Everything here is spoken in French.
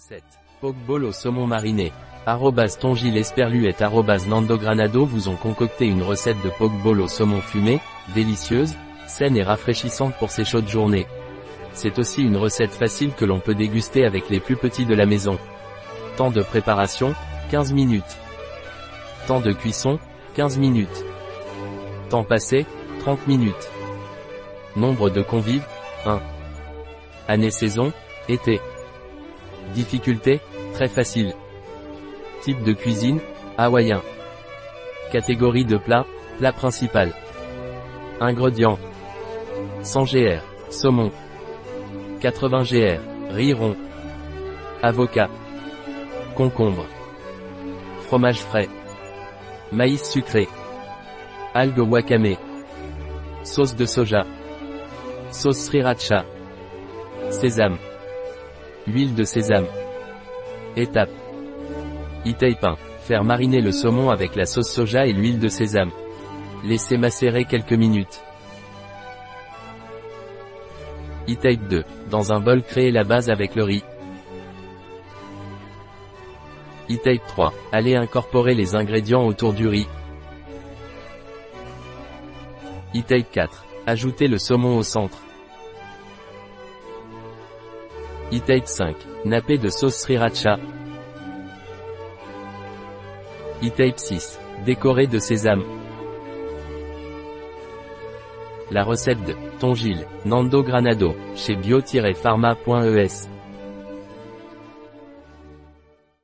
Recette. Pokeball au saumon mariné. Arrobas tongil esperlu et arrobas nandogranado vous ont concocté une recette de pokeball au saumon fumé, délicieuse, saine et rafraîchissante pour ces chaudes journées. C'est aussi une recette facile que l'on peut déguster avec les plus petits de la maison. Temps de préparation, 15 minutes. Temps de cuisson, 15 minutes. Temps passé, 30 minutes. Nombre de convives, 1. Année-saison, été. Difficulté, très facile. Type de cuisine, hawaïen. Catégorie de plat, plat principal. Ingrédients. 100 gr, saumon. 80 gr, riz rond. Avocat. Concombre. Fromage frais. Maïs sucré. Algues wakame. Sauce de soja. Sauce sriracha. Sésame. Huile de sésame. Étape. Itaipin. Faire mariner le saumon avec la sauce soja et l'huile de sésame. Laisser macérer quelques minutes. E-Type 2. Dans un bol créer la base avec le riz. E-Type 3. Allez incorporer les ingrédients autour du riz. E-Type 4. Ajouter le saumon au centre. E-Type 5. Napper de sauce sriracha. E-Type 6. Décorer de sésame. La recette de Tongil, Nando Granado, chez bio-pharma.es.